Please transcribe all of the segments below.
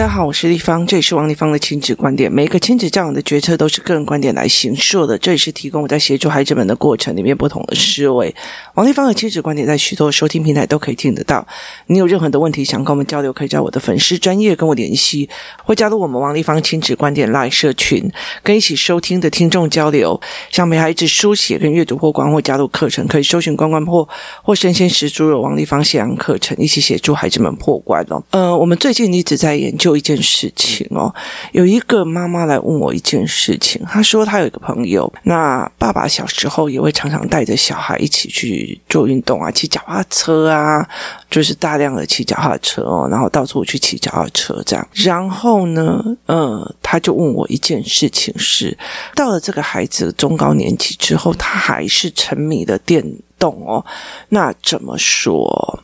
大家好，我是立方，这里是王立方的亲子观点。每一个亲子教养的决策都是个人观点来形塑的，这也是提供我在协助孩子们的过程里面不同的思维。王立方的亲子观点在许多收听平台都可以听得到。你有任何的问题想跟我们交流，可以在我的粉丝专业跟我联系，或加入我们王立方亲子观点 Live 社群，跟一起收听的听众交流。想陪孩子书写跟阅读破关，或加入课程，可以搜寻关关破或生鲜时书的王立方线上课程，一起协助孩子们破关哦。呃，我们最近一直在研究。有一件事情哦，有一个妈妈来问我一件事情。她说她有一个朋友，那爸爸小时候也会常常带着小孩一起去做运动啊，骑脚踏车啊，就是大量的骑脚踏车哦，然后到处去骑脚踏车这样。然后呢，呃，他就问我一件事情是，到了这个孩子中高年级之后，他还是沉迷的电动哦，那怎么说？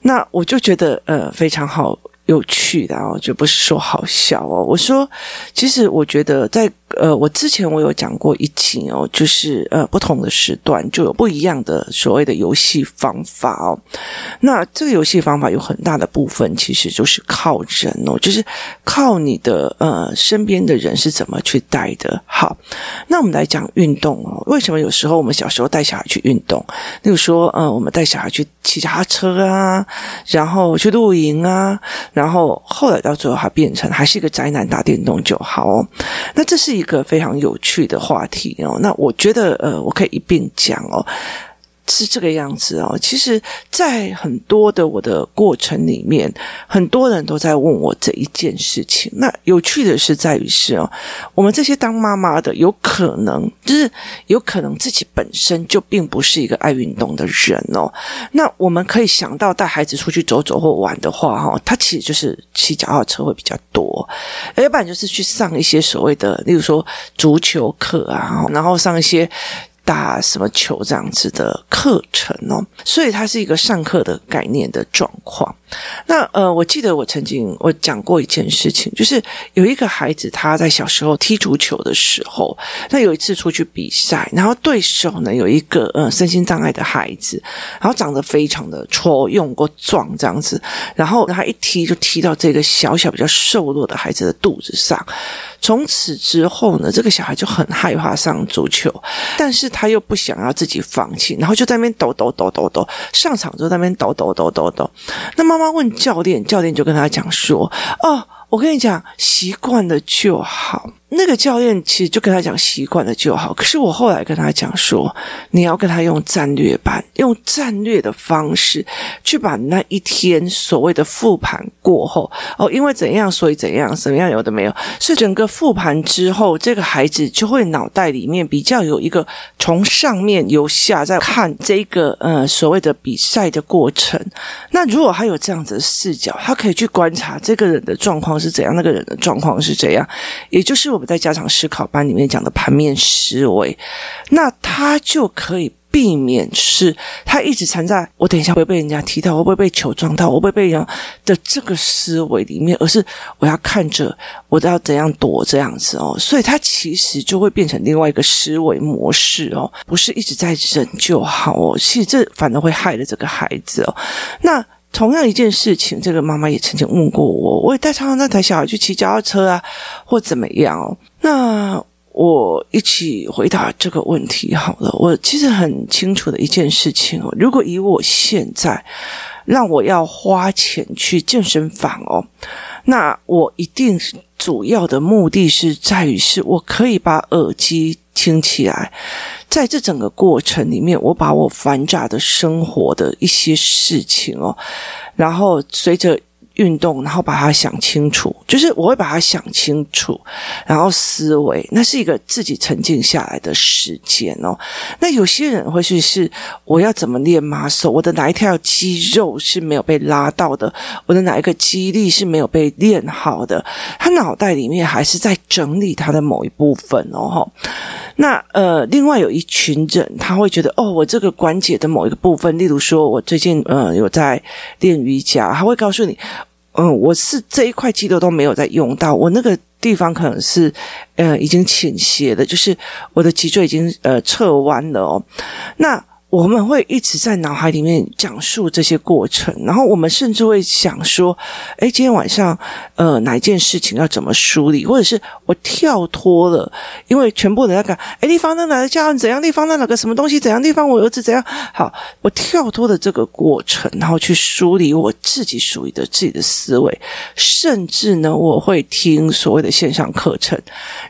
那我就觉得呃非常好。有趣的哦，就不是说好笑哦。我说，其实我觉得在呃，我之前我有讲过一集哦，就是呃，不同的时段就有不一样的所谓的游戏方法哦。那这个游戏方法有很大的部分其实就是靠人哦，就是靠你的呃身边的人是怎么去带的。好，那我们来讲运动哦。为什么有时候我们小时候带小孩去运动？例如说，呃，我们带小孩去骑脚踏车啊，然后去露营啊。然后后来到最后，它变成还是一个宅男打电动就好哦。那这是一个非常有趣的话题哦。那我觉得呃，我可以一并讲哦。是这个样子哦，其实，在很多的我的过程里面，很多人都在问我这一件事情。那有趣的是在于是哦，我们这些当妈妈的，有可能就是有可能自己本身就并不是一个爱运动的人哦。那我们可以想到带孩子出去走走或玩的话，哈，他其实就是骑脚踏车会比较多，要不然就是去上一些所谓的，例如说足球课啊，然后上一些。打什么球这样子的课程哦，所以它是一个上课的概念的状况。那呃，我记得我曾经我讲过一件事情，就是有一个孩子他在小时候踢足球的时候，那有一次出去比赛，然后对手呢有一个呃身心障碍的孩子，然后长得非常的矬、勇过壮这样子，然后他一踢就踢到这个小小比较瘦弱的孩子的肚子上。从此之后呢，这个小孩就很害怕上足球，但是他又不想要自己放弃，然后就在那边抖抖抖抖抖，上场就在那边抖抖抖抖抖。那么妈妈问教练，教练就跟他讲说：“哦。”我跟你讲，习惯了就好。那个教练其实就跟他讲，习惯了就好。可是我后来跟他讲说，你要跟他用战略版，用战略的方式去把那一天所谓的复盘过后，哦，因为怎样，所以怎样，怎么样有的没有，是整个复盘之后，这个孩子就会脑袋里面比较有一个从上面由下在看这个呃所谓的比赛的过程。那如果他有这样子的视角，他可以去观察这个人的状况。是怎样？那个人的状况是怎样？也就是我在家长思考班里面讲的盘面思维，那他就可以避免是他一直缠在我等一下会被人家踢到，会不会被球撞到，会不会被人的这个思维里面，而是我要看着我都要怎样躲这样子哦，所以他其实就会变成另外一个思维模式哦，不是一直在忍就好哦，其实这反而会害了这个孩子哦，那。同样一件事情，这个妈妈也曾经问过我，我也带常常带小孩去骑脚踏车啊，或怎么样哦。那我一起回答这个问题好了。我其实很清楚的一件事情哦，如果以我现在让我要花钱去健身房哦，那我一定主要的目的是在于是我可以把耳机听起来。在这整个过程里面，我把我繁杂的生活的一些事情哦，然后随着。运动，然后把它想清楚，就是我会把它想清楚，然后思维，那是一个自己沉静下来的时间哦。那有些人会去是，我要怎么练马术我的哪一条肌肉是没有被拉到的，我的哪一个肌力是没有被练好的，他脑袋里面还是在整理他的某一部分哦。那呃，另外有一群人，他会觉得哦，我这个关节的某一个部分，例如说我最近呃有在练瑜伽，他会告诉你。嗯，我是这一块肌肉都没有在用到，我那个地方可能是呃已经倾斜的，就是我的脊椎已经呃侧弯了哦。那我们会一直在脑海里面讲述这些过程，然后我们甚至会想说：“哎，今天晚上，呃，哪一件事情要怎么梳理？或者是我跳脱了，因为全部的那个，哎，地方那哪个家人怎样？地方那哪个什么东西怎样？地方我儿子怎样？好，我跳脱了这个过程，然后去梳理我自己属于的自己的思维，甚至呢，我会听所谓的线上课程，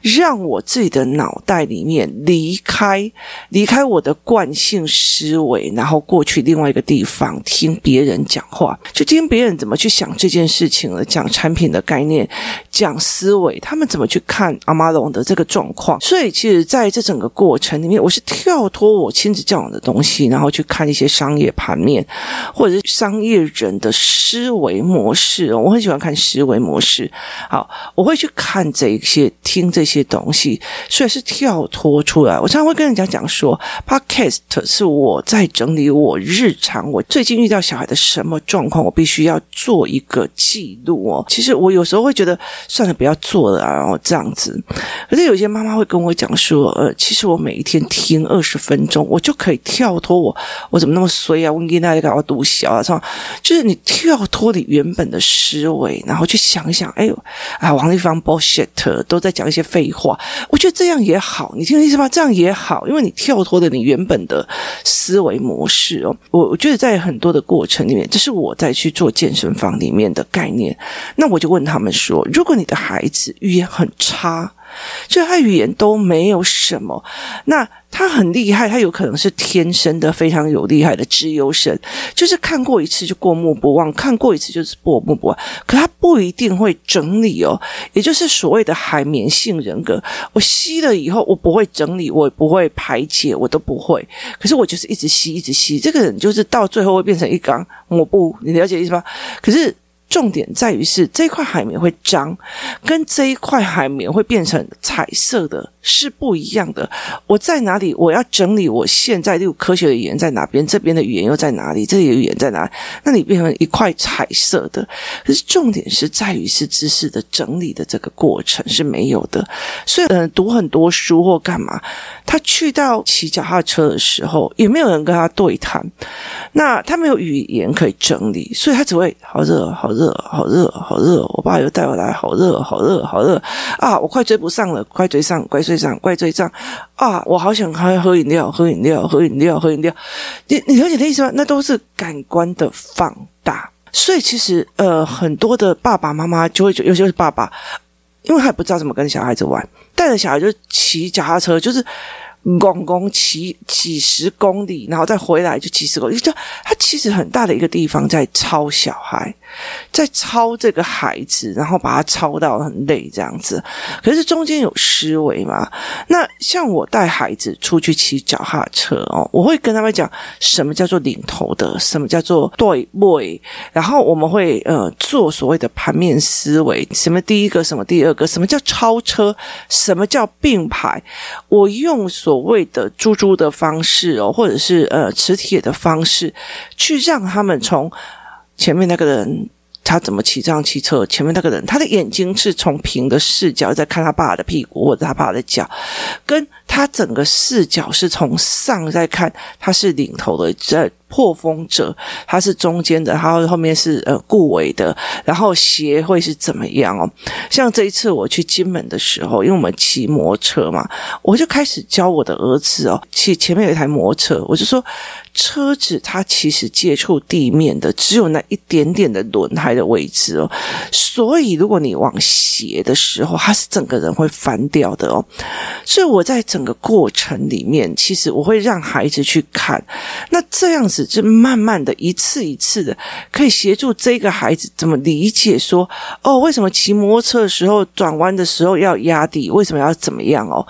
让我自己的脑袋里面离开离开我的惯性。”思维，然后过去另外一个地方听别人讲话，就听别人怎么去想这件事情了，讲产品的概念，讲思维，他们怎么去看阿玛龙的这个状况。所以，其实在这整个过程里面，我是跳脱我亲子教养的东西，然后去看一些商业盘面，或者是商业人的思维模式。我很喜欢看思维模式。好，我会去看这些，听这些东西，所以是跳脱出来。我常常会跟人家讲说，Podcast 是。我我在整理我日常，我最近遇到小孩的什么状况，我必须要做一个记录哦。其实我有时候会觉得算了，不要做了啊，然后这样子。可是有些妈妈会跟我讲说，呃，其实我每一天听二十分钟，我就可以跳脱我，我怎么那么衰啊？我跟大家搞读小啊，就是你跳脱你原本的思维，然后去想一想，哎呦啊，王丽芳 bullshit 都在讲一些废话，我觉得这样也好，你听我意思吗？这样也好，因为你跳脱了你原本的。思维模式哦，我我觉得在很多的过程里面，这是我在去做健身房里面的概念。那我就问他们说：如果你的孩子语言很差，就他语言都没有什么，那他很厉害，他有可能是天生的非常有厉害的资优生，就是看过一次就过目不忘，看过一次就是过目不忘。可他不一定会整理哦，也就是所谓的海绵性人格。我吸了以后，我不会整理，我也不会排解，我都不会。可是我就是一直吸，一直吸，这个人就是到最后会变成一缸抹布，你了解意思吗？可是。重点在于是这一块海绵会脏，跟这一块海绵会变成彩色的是不一样的。我在哪里？我要整理我现在六科学的语言在哪边？这边的语言又在哪里？这里的语言在哪里？那你变成一块彩色的。可是重点是在于是知识的整理的这个过程是没有的。所以，嗯、呃，读很多书或干嘛，他去到骑脚踏车的时候，也没有人跟他对谈。那他没有语言可以整理，所以他只会好热，好热。热，好热，好热！我爸又带我来，好热，好热，好热啊！我快追不上了，快追上，快追上，快追上啊！我好想喝喝饮料，喝饮料，喝饮料，喝饮料。你你了解的意思吗？那都是感官的放大。所以其实呃，很多的爸爸妈妈就会觉得，尤其是爸爸，因为他也不知道怎么跟小孩子玩，带着小孩就骑脚踏车，就是。公公骑几十公里，然后再回来就几十公里，就他其实很大的一个地方在超小孩，在超这个孩子，然后把他超到很累这样子。可是中间有思维嘛？那像我带孩子出去骑脚踏车哦，我会跟他们讲什么叫做领头的，什么叫做对位，然后我们会呃做所谓的盘面思维，什么第一个，什么第二个，什么叫超车，什么叫并排，我用。所谓的猪猪的方式哦，或者是呃磁铁的方式，去让他们从前面那个人他怎么骑这样骑车，前面那个人他的眼睛是从平的视角在看他爸爸的屁股或者他爸爸的脚，跟他整个视角是从上在看，他是领头的在。破风者，他是中间的，然后后面是呃顾尾的，然后鞋会是怎么样哦？像这一次我去金门的时候，因为我们骑摩托车嘛，我就开始教我的儿子哦，骑前面有一台摩托车，我就说车子它其实接触地面的只有那一点点的轮胎的位置哦，所以如果你往斜的时候，它是整个人会翻掉的哦。所以我在整整个过程里面，其实我会让孩子去看，那这样子。就慢慢的一次一次的，可以协助这个孩子怎么理解说，哦，为什么骑摩托车的时候转弯的时候要压地？为什么要怎么样哦？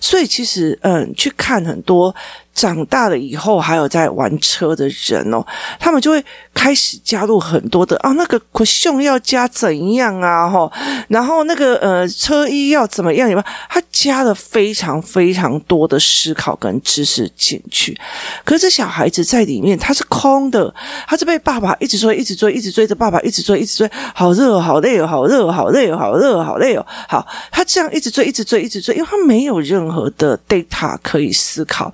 所以其实，嗯，去看很多。长大了以后，还有在玩车的人哦，他们就会开始加入很多的啊，那个可胸要加怎样啊？哈，然后那个呃车衣要怎么样？有没有？他加了非常非常多的思考跟知识进去。可是小孩子在里面他是空的，他是被爸爸一直追，一直追，一直追着爸爸，一直追，一直追，好热，好累，好热，好累，好热，好累哦。好，他这样一直追，一直追，一直追，因为他没有任何的 data 可以思考。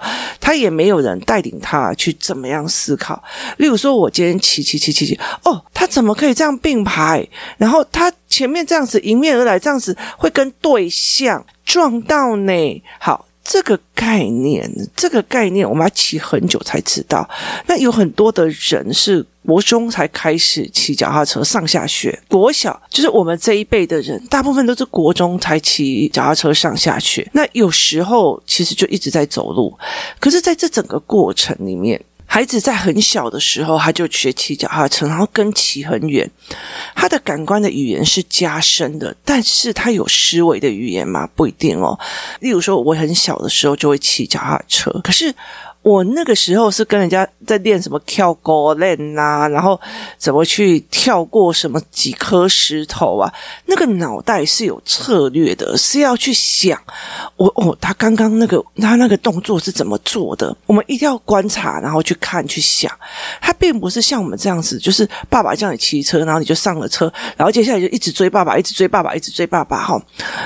他也没有人带领他去怎么样思考。例如说，我今天骑骑骑骑骑，哦，他怎么可以这样并排？然后他前面这样子迎面而来，这样子会跟对象撞到呢？好。这个概念，这个概念，我们要骑很久才知道。那有很多的人是国中才开始骑脚踏车上下学，国小就是我们这一辈的人，大部分都是国中才骑脚踏车上下学。那有时候其实就一直在走路，可是在这整个过程里面。孩子在很小的时候，他就学骑脚踏车，然后跟骑很远。他的感官的语言是加深的，但是他有思维的语言吗？不一定哦。例如说，我很小的时候就会骑脚踏车，可是。我那个时候是跟人家在练什么跳高练呐，然后怎么去跳过什么几颗石头啊？那个脑袋是有策略的，是要去想我哦，他刚刚那个他那个动作是怎么做的？我们一定要观察，然后去看去想。他并不是像我们这样子，就是爸爸叫你骑车，然后你就上了车，然后接下来就一直追爸爸，一直追爸爸，一直追爸爸。哈，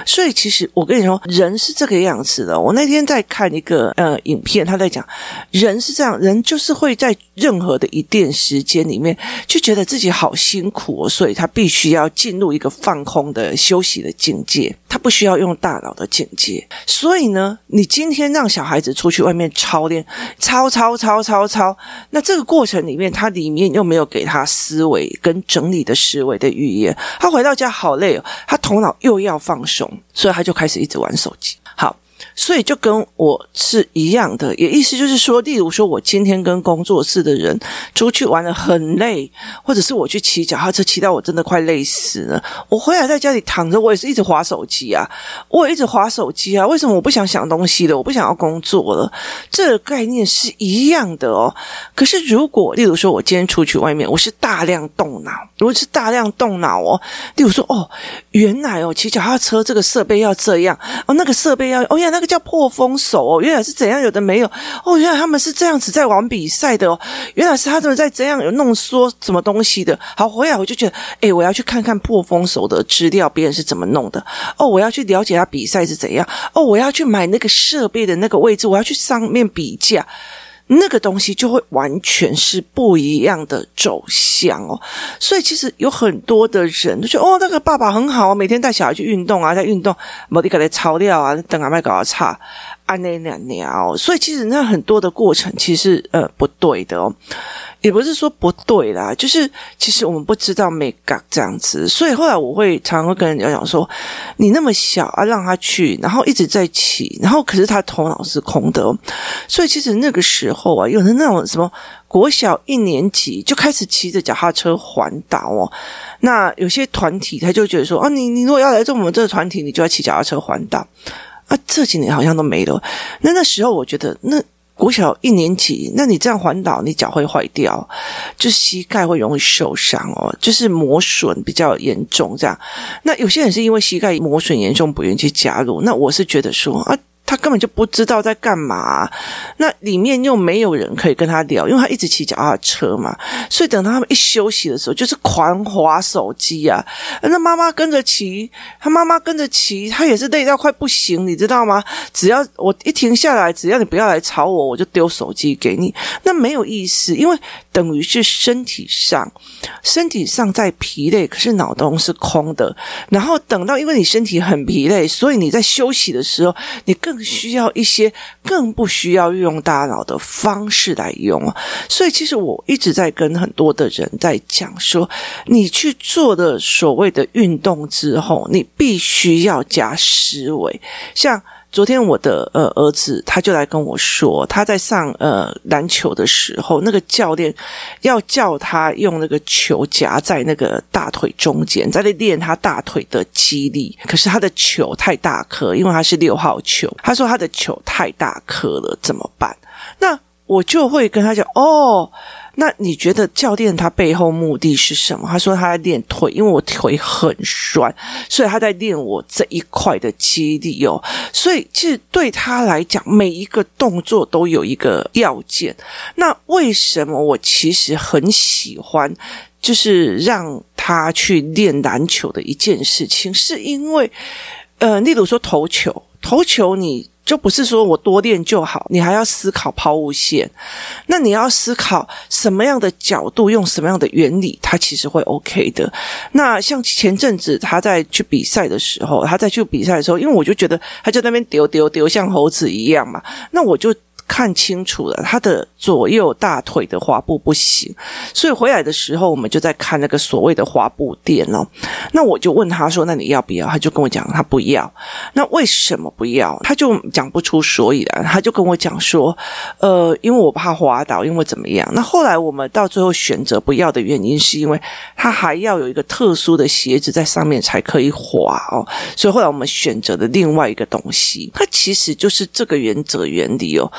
所以其实我跟你说，人是这个样子的。我那天在看一个呃影片，他在讲。人是这样，人就是会在任何的一段时间里面，就觉得自己好辛苦哦，所以他必须要进入一个放空的休息的境界，他不需要用大脑的境界。所以呢，你今天让小孩子出去外面操练，操操操操操，那这个过程里面，他里面又没有给他思维跟整理的思维的语言，他回到家好累哦，他头脑又要放松，所以他就开始一直玩手机。所以就跟我是一样的，也意思就是说，例如说我今天跟工作室的人出去玩的很累，或者是我去骑脚踏车骑到我真的快累死了，我回来在家里躺着，我也是一直滑手机啊，我也一直滑手机啊。为什么我不想想东西了？我不想要工作了？这个概念是一样的哦。可是如果例如说我今天出去外面，我是大量动脑，如果是大量动脑哦，例如说哦，原来哦骑脚踏车这个设备要这样哦，那个设备要哦呀那。个叫破风手哦，原来是怎样？有的没有哦，原来他们是这样子在玩比赛的哦，原来是他们在怎样有弄说什么东西的。好，回来我就觉得，诶，我要去看看破风手的资料，别人是怎么弄的哦，我要去了解他比赛是怎样哦，我要去买那个设备的那个位置，我要去上面比价。那个东西就会完全是不一样的走向哦，所以其实有很多的人都觉得哦，那个爸爸很好啊，每天带小孩去运动啊，在运动，某地给他操掉啊，等阿麦搞啊差，啊那两年哦，所以其实那很多的过程其实呃不对的哦。也不是说不对啦，就是其实我们不知道美感这样子，所以后来我会常常会跟人家讲说，你那么小啊，让他去，然后一直在骑，然后可是他头脑是空的，所以其实那个时候啊，有的那种什么国小一年级就开始骑着脚踏车环岛哦，那有些团体他就觉得说啊，你你如果要来做我们这个团体，你就要骑脚踏车环岛。啊，这几年好像都没了。那那时候我觉得那。国小一年级，那你这样环岛，你脚会坏掉，就膝盖会容易受伤哦，就是磨损比较严重这样。那有些人是因为膝盖磨损严重，不愿意去加入。那我是觉得说啊。他根本就不知道在干嘛，那里面又没有人可以跟他聊，因为他一直骑脚踏车嘛，所以等到他们一休息的时候，就是狂滑手机啊。那妈妈跟着骑，他妈妈跟着骑，他也是累到快不行，你知道吗？只要我一停下来，只要你不要来吵我，我就丢手机给你。那没有意思，因为等于是身体上，身体上在疲累，可是脑洞是空的。然后等到因为你身体很疲累，所以你在休息的时候，你更。需要一些更不需要运用大脑的方式来用，所以其实我一直在跟很多的人在讲说，你去做的所谓的运动之后，你必须要加思维，像。昨天我的呃儿子他就来跟我说，他在上呃篮球的时候，那个教练要叫他用那个球夹在那个大腿中间，在那练他大腿的肌力。可是他的球太大颗，因为他是六号球，他说他的球太大颗了，怎么办？那我就会跟他讲哦。那你觉得教练他背后目的是什么？他说他在练腿，因为我腿很酸，所以他在练我这一块的肌力哦。所以其实对他来讲，每一个动作都有一个要件。那为什么我其实很喜欢，就是让他去练篮球的一件事情，是因为，呃，例如说投球，投球你。就不是说我多练就好，你还要思考抛物线。那你要思考什么样的角度，用什么样的原理，它其实会 OK 的。那像前阵子他在去比赛的时候，他在去比赛的时候，因为我就觉得他在那边丢丢丢，像猴子一样嘛，那我就。看清楚了，他的左右大腿的滑步不行，所以回来的时候，我们就在看那个所谓的滑步垫哦。那我就问他说：“那你要不要？”他就跟我讲他不要。那为什么不要？他就讲不出所以然。他就跟我讲说：“呃，因为我怕滑倒，因为怎么样？”那后来我们到最后选择不要的原因，是因为他还要有一个特殊的鞋子在上面才可以滑哦。所以后来我们选择了另外一个东西。它其实就是这个原则原理哦。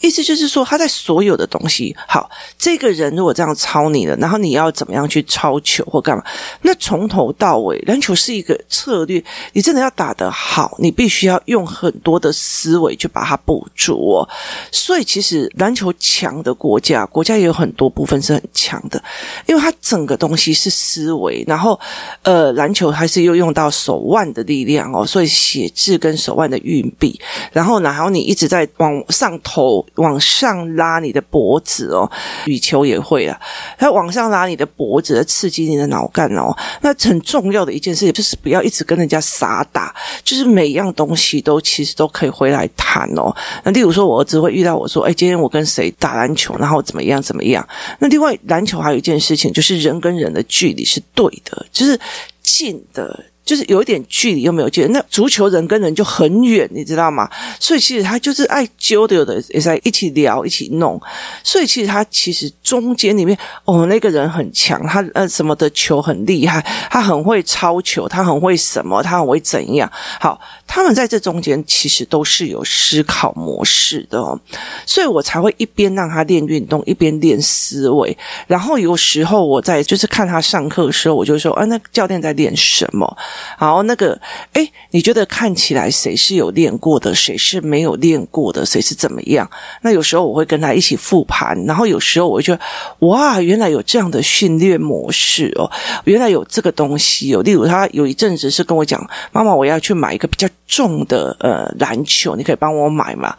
意思就是说，他在所有的东西，好，这个人如果这样抄你了，然后你要怎么样去抄球或干嘛？那从头到尾，篮球是一个策略，你真的要打得好，你必须要用很多的思维去把它补足哦。所以，其实篮球强的国家，国家也有很多部分是很强的，因为它整个东西是思维，然后呃，篮球还是又用到手腕的力量哦，所以写字跟手腕的运笔，然后然后你一直在往上投。往上拉你的脖子哦，羽球也会啊，它往上拉你的脖子，刺激你的脑干哦。那很重要的一件事情就是不要一直跟人家傻打，就是每样东西都其实都可以回来谈哦。那例如说，我儿子会遇到我说：“哎，今天我跟谁打篮球，然后怎么样怎么样？”那另外篮球还有一件事情，就是人跟人的距离是对的，就是近的。就是有一点距离又没有距离，那足球人跟人就很远，你知道吗？所以其实他就是爱揪的，有的也在一起聊，一起弄。所以其实他其实中间里面，哦，那个人很强，他呃什么的球很厉害，他很会抄球，他很会什么，他很会怎样。好，他们在这中间其实都是有思考模式的哦，所以我才会一边让他练运动，一边练思维。然后有时候我在就是看他上课的时候，我就说，啊，那教练在练什么？好，那个，诶，你觉得看起来谁是有练过的，谁是没有练过的，谁是怎么样？那有时候我会跟他一起复盘，然后有时候我就觉得，哇，原来有这样的训练模式哦，原来有这个东西哦。例如，他有一阵子是跟我讲，妈妈，我要去买一个比较重的呃篮球，你可以帮我买吗？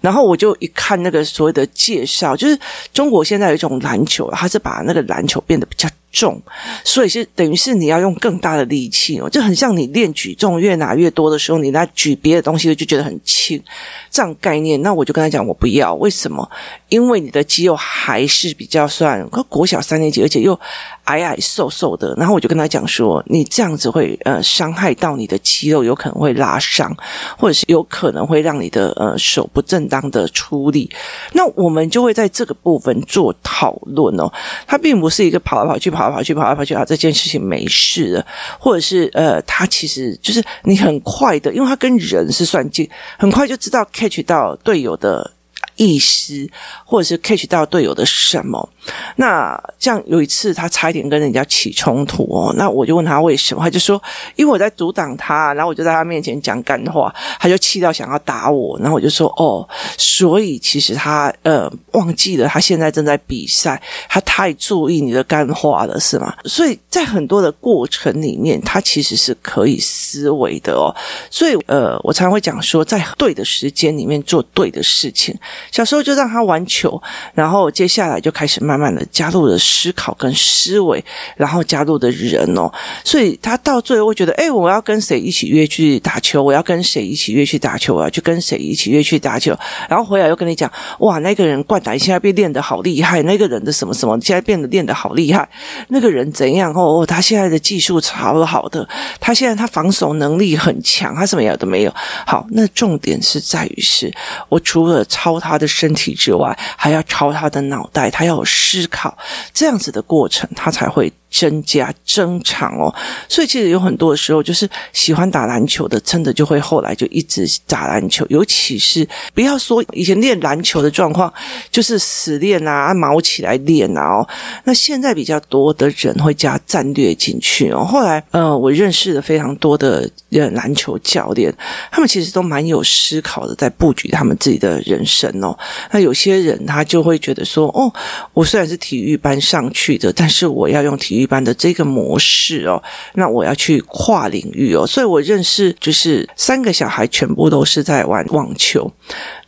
然后我就一看那个所谓的介绍，就是中国现在有一种篮球，它是把那个篮球变得比较重，所以是等于是你要用更大的力气哦，就很像你练举重越拿越多的时候，你来举别的东西就觉得很轻，这样概念。那我就跟他讲，我不要，为什么？因为你的肌肉还是比较算国小三年级，而且又矮矮瘦瘦的。然后我就跟他讲说，你这样子会呃伤害到你的肌肉，有可能会拉伤，或者是有可能会让你的呃手不正当的出力。那我们就会在这个部分做讨论哦。它并不是一个跑来跑去、跑跑去、跑来跑去啊，这件事情没事的，或者是呃，他其实就是你很快的，因为他跟人是算计，很快就知道 catch 到队友的。意思，或者是 catch 到队友的什么？那这样有一次，他差一点跟人家起冲突哦。那我就问他为什么，他就说因为我在阻挡他，然后我就在他面前讲干话，他就气到想要打我。然后我就说哦，所以其实他呃忘记了他现在正在比赛，他太注意你的干话了，是吗？所以在很多的过程里面，他其实是可以思维的哦。所以呃，我常常会讲说，在对的时间里面做对的事情。小时候就让他玩球，然后接下来就开始慢慢慢的加入了思考跟思维，然后加入的人哦，所以他到最后会觉得，哎，我要跟谁一起约去打球？我要跟谁一起约去打球？我要去跟谁一起约去打球？然后回来又跟你讲，哇，那个人灌篮现在变练得好厉害，那个人的什么什么现在变得练得好厉害，那个人怎样？哦，他现在的技术超好的，他现在他防守能力很强，他什么样都没有。好，那重点是在于是我除了抄他的身体之外，还要抄他的脑袋，他要有思考，这样子的过程，他才会。增加增长哦，所以其实有很多的时候，就是喜欢打篮球的，真的就会后来就一直打篮球。尤其是不要说以前练篮球的状况，就是死练啊，毛起来练啊哦。那现在比较多的人会加战略进去哦。后来呃，我认识了非常多的篮球教练，他们其实都蛮有思考的，在布局他们自己的人生哦。那有些人他就会觉得说，哦，我虽然是体育班上去的，但是我要用体育。一般的这个模式哦，那我要去跨领域哦，所以我认识就是三个小孩全部都是在玩网球，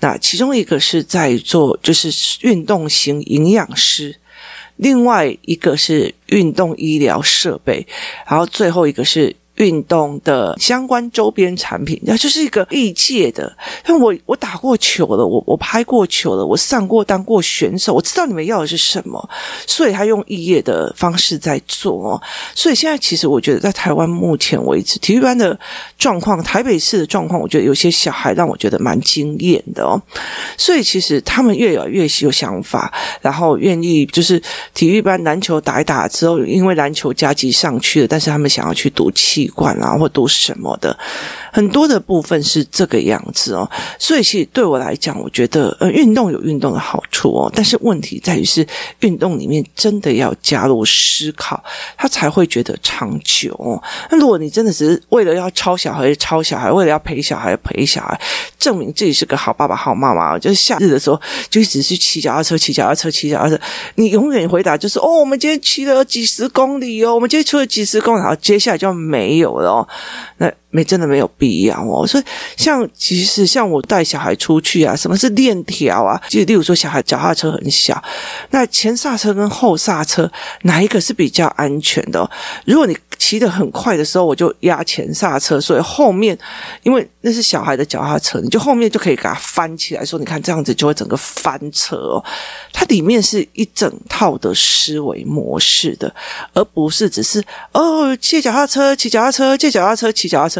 那其中一个是在做就是运动型营养师，另外一个是运动医疗设备，然后最后一个是。运动的相关周边产品，那就是一个异界的。因为我我打过球了，我我拍过球了，我上过当过选手，我知道你们要的是什么，所以他用异业的方式在做哦。所以现在其实我觉得，在台湾目前为止，体育班的状况，台北市的状况，我觉得有些小孩让我觉得蛮惊艳的哦。所以其实他们越来越有想法，然后愿意就是体育班篮球打一打之后，因为篮球加级上去了，但是他们想要去读气。管啊，或读什么的，很多的部分是这个样子哦。所以，其实对我来讲，我觉得呃，运动有运动的好处哦，但是问题在于是运动里面真的要加入思考，他才会觉得长久哦。那如果你真的只是为了要抄小孩抄小孩，为了要陪小孩陪小孩，证明自己是个好爸爸好妈妈，就是夏日的时候就一直去骑脚踏车骑脚踏车骑脚踏车，你永远回答就是哦，我们今天骑了几十公里哦，我们今天出了几十公里，然后接下来就没没有了哦，那没真的没有必要哦。所以像其实像我带小孩出去啊，什么是链条啊？就例如说小孩脚踏车很小，那前刹车跟后刹车哪一个是比较安全的哦？如果你骑得很快的时候，我就压前刹车，所以后面因为那是小孩的脚踏车，你就后面就可以给它翻起来，说你看这样子就会整个翻车哦。它里面是一整套的思维模式的，而不是只是哦借脚踏车骑脚踏车，借脚踏车骑脚踏车。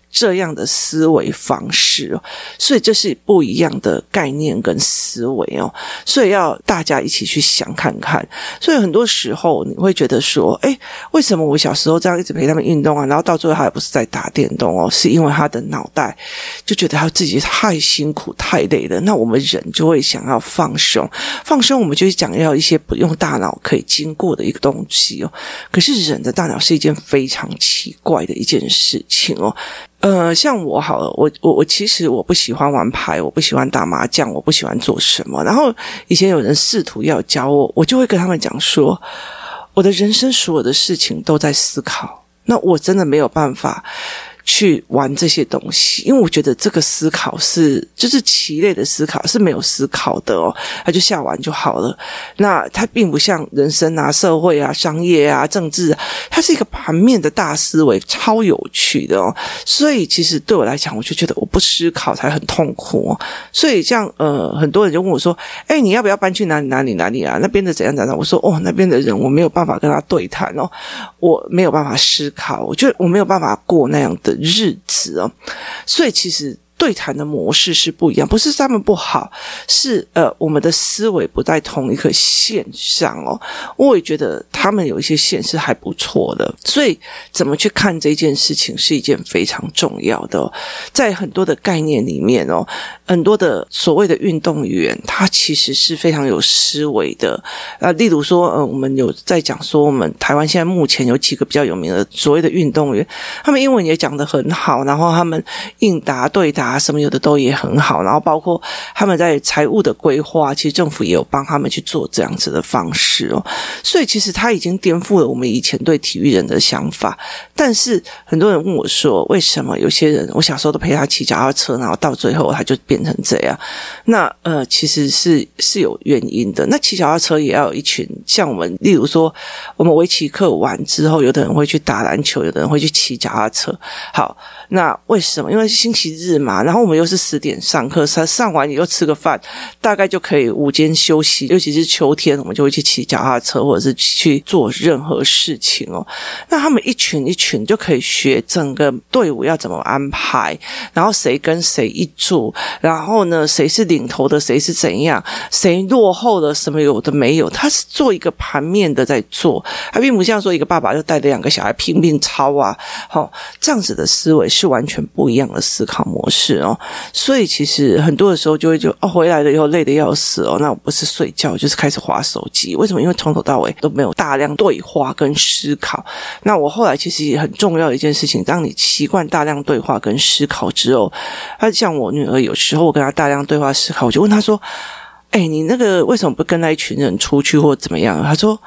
这样的思维方式，所以这是不一样的概念跟思维哦，所以要大家一起去想看看。所以很多时候你会觉得说，诶，为什么我小时候这样一直陪他们运动啊？然后到最后他也不是在打电动哦，是因为他的脑袋就觉得他自己太辛苦太累了。那我们人就会想要放松，放松我们就想要一些不用大脑可以经过的一个东西哦。可是人的大脑是一件非常奇怪的一件事情哦。呃，像我好了，我我我其实我不喜欢玩牌，我不喜欢打麻将，我不喜欢做什么。然后以前有人试图要教我，我就会跟他们讲说，我的人生所有的事情都在思考，那我真的没有办法。去玩这些东西，因为我觉得这个思考是就是棋类的思考是没有思考的哦，他就下完就好了。那它并不像人生啊、社会啊、商业啊、政治啊，它是一个盘面的大思维，超有趣的哦。所以其实对我来讲，我就觉得我不思考才很痛苦哦。所以像呃，很多人就问我说：“哎，你要不要搬去哪里哪里哪里啊？那边的怎样怎样？”我说：“哦，那边的人我没有办法跟他对谈哦，我没有办法思考，我觉得我没有办法过那样的。”日子哦，所以其实。对谈的模式是不一样，不是他们不好，是呃，我们的思维不在同一个线上哦。我也觉得他们有一些线是还不错的，所以怎么去看这件事情是一件非常重要的。在很多的概念里面哦，很多的所谓的运动员，他其实是非常有思维的啊。例如说，呃，我们有在讲说，我们台湾现在目前有几个比较有名的所谓的运动员，他们英文也讲得很好，然后他们应答对答。什么有的都也很好，然后包括他们在财务的规划，其实政府也有帮他们去做这样子的方式哦。所以其实他已经颠覆了我们以前对体育人的想法。但是很多人问我说，为什么有些人我小时候都陪他骑脚踏车，然后到最后他就变成这样？那呃，其实是是有原因的。那骑脚踏车也要有一群像我们，例如说我们围棋课完之后，有的人会去打篮球，有的人会去骑脚踏车。好，那为什么？因为是星期日嘛。然后我们又是十点上课，上上完你又吃个饭，大概就可以午间休息。尤其是秋天，我们就会去骑脚踏车，或者是去做任何事情哦。那他们一群一群就可以学整个队伍要怎么安排，然后谁跟谁一组，然后然后呢，谁是领头的，谁是怎样，谁落后的，什么有的没有。他是做一个盘面的在做，他并不像说一个爸爸就带着两个小孩拼命抄啊，好、哦，这样子的思维是完全不一样的思考模式。哦，所以其实很多的时候就会就哦，回来了以后累得要死哦，那我不是睡觉就是开始划手机。为什么？因为从头到尾都没有大量对话跟思考。那我后来其实也很重要的一件事情，当你习惯大量对话跟思考之后，他像我女儿，有时之后我跟他大量对话思考，我就问他说：“哎，你那个为什么不跟那一群人出去或怎么样？”他说。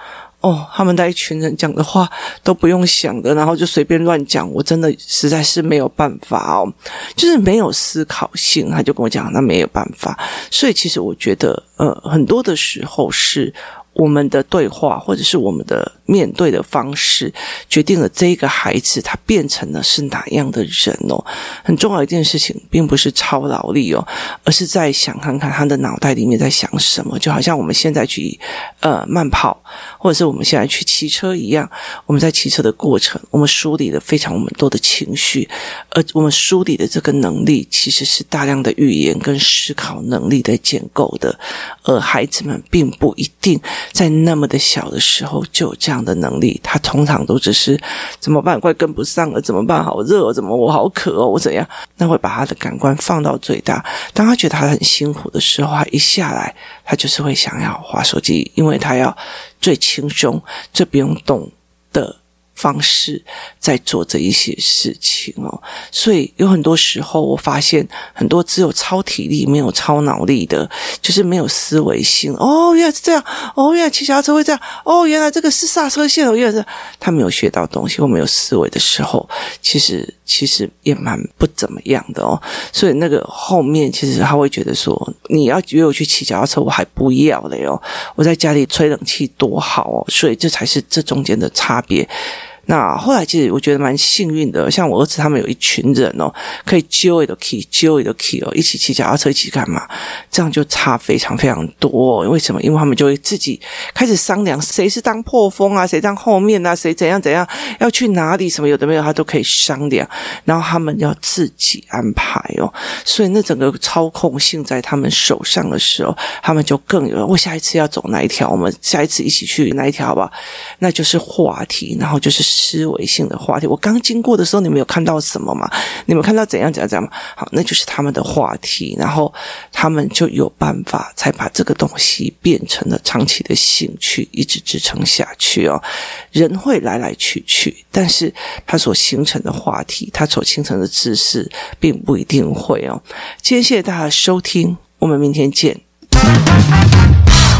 哦，他们那一群人讲的话都不用想的，然后就随便乱讲，我真的实在是没有办法哦，就是没有思考性。他就跟我讲，那没有办法。所以其实我觉得，呃，很多的时候是。我们的对话，或者是我们的面对的方式，决定了这个孩子他变成了是哪样的人哦。很重要一件事情，并不是超劳力哦，而是在想看看他的脑袋里面在想什么。就好像我们现在去呃慢跑，或者是我们现在去骑车一样，我们在骑车的过程，我们梳理了非常我们多的情绪，而我们梳理的这个能力，其实是大量的语言跟思考能力的建构的。而孩子们并不一定。在那么的小的时候就有这样的能力，他通常都只是怎么办？快跟不上了，怎么办？好热，怎么我好渴哦，我怎样？那会把他的感官放到最大。当他觉得他很辛苦的时候，他一下来，他就是会想要滑手机，因为他要最轻松、最不用动的。方式在做这一些事情哦，所以有很多时候，我发现很多只有超体力没有超脑力的，就是没有思维性。哦，原来是这样。哦，原来骑脚车会这样。哦，原来这个是刹车线哦，原来是他没有学到东西或没有思维的时候，其实其实也蛮不怎么样的哦。所以那个后面其实他会觉得说，你要约我去骑脚踏车，我还不要了哟。我在家里吹冷气多好哦。所以这才是这中间的差别。那后来其实我觉得蛮幸运的，像我儿子他们有一群人哦，可以揪一个 key，揪一个 key 哦，一起骑脚踏车一起干嘛？这样就差非常非常多。为什么？因为他们就会自己开始商量，谁是当破风啊，谁当后面啊，谁怎样怎样要去哪里，什么有的没有，他都可以商量。然后他们要自己安排哦，所以那整个操控性在他们手上的时候，他们就更有。我下一次要走哪一条？我们下一次一起去哪一条？好不好？那就是话题，然后就是。思维性的话题，我刚经过的时候，你们有看到什么吗？你们看到怎样怎样怎样吗？好，那就是他们的话题，然后他们就有办法才把这个东西变成了长期的兴趣，一直支撑下去哦。人会来来去去，但是他所形成的话题，他所形成的知识，并不一定会哦。今天谢谢大家收听，我们明天见。